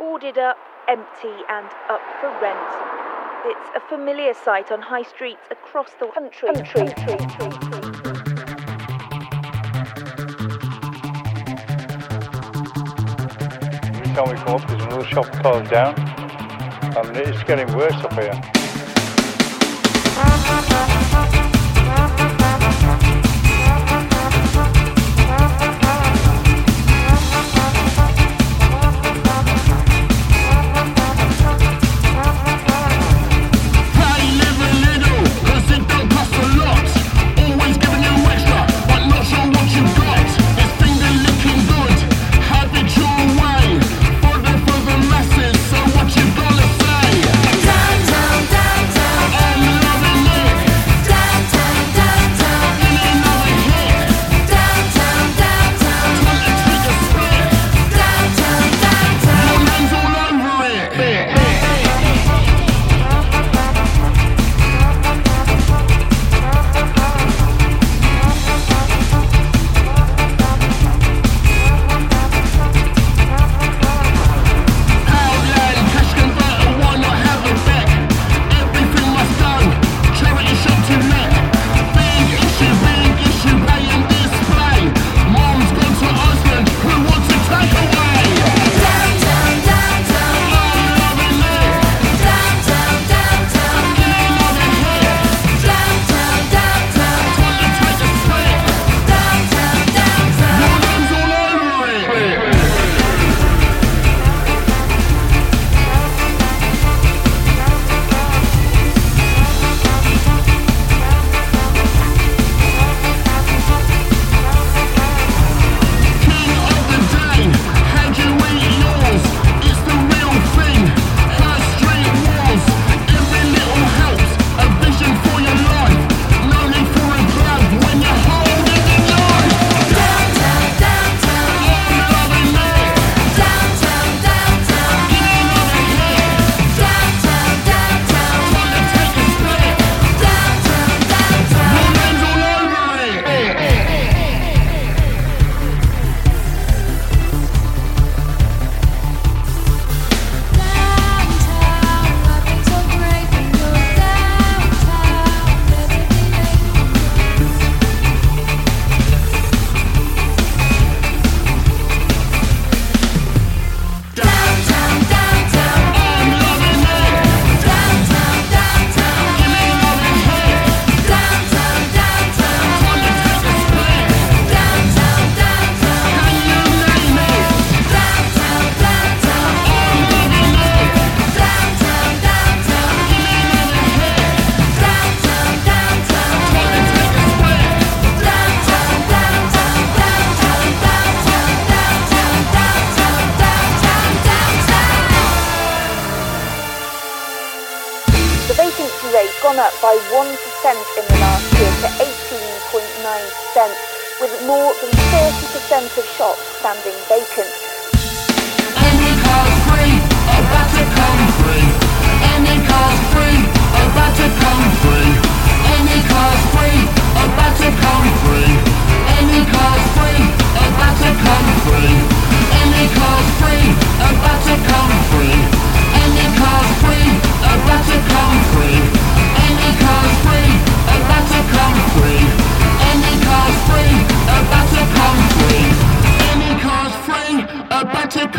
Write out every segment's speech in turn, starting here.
boarded up, empty, and up for rent. It's a familiar sight on high streets across the country. country, country, country. time we come up, there's another shop closed down, and it's getting worse up here. up by 1% in the last year to 18.9 cents, with more than 30% of shops standing vacant.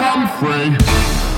come free.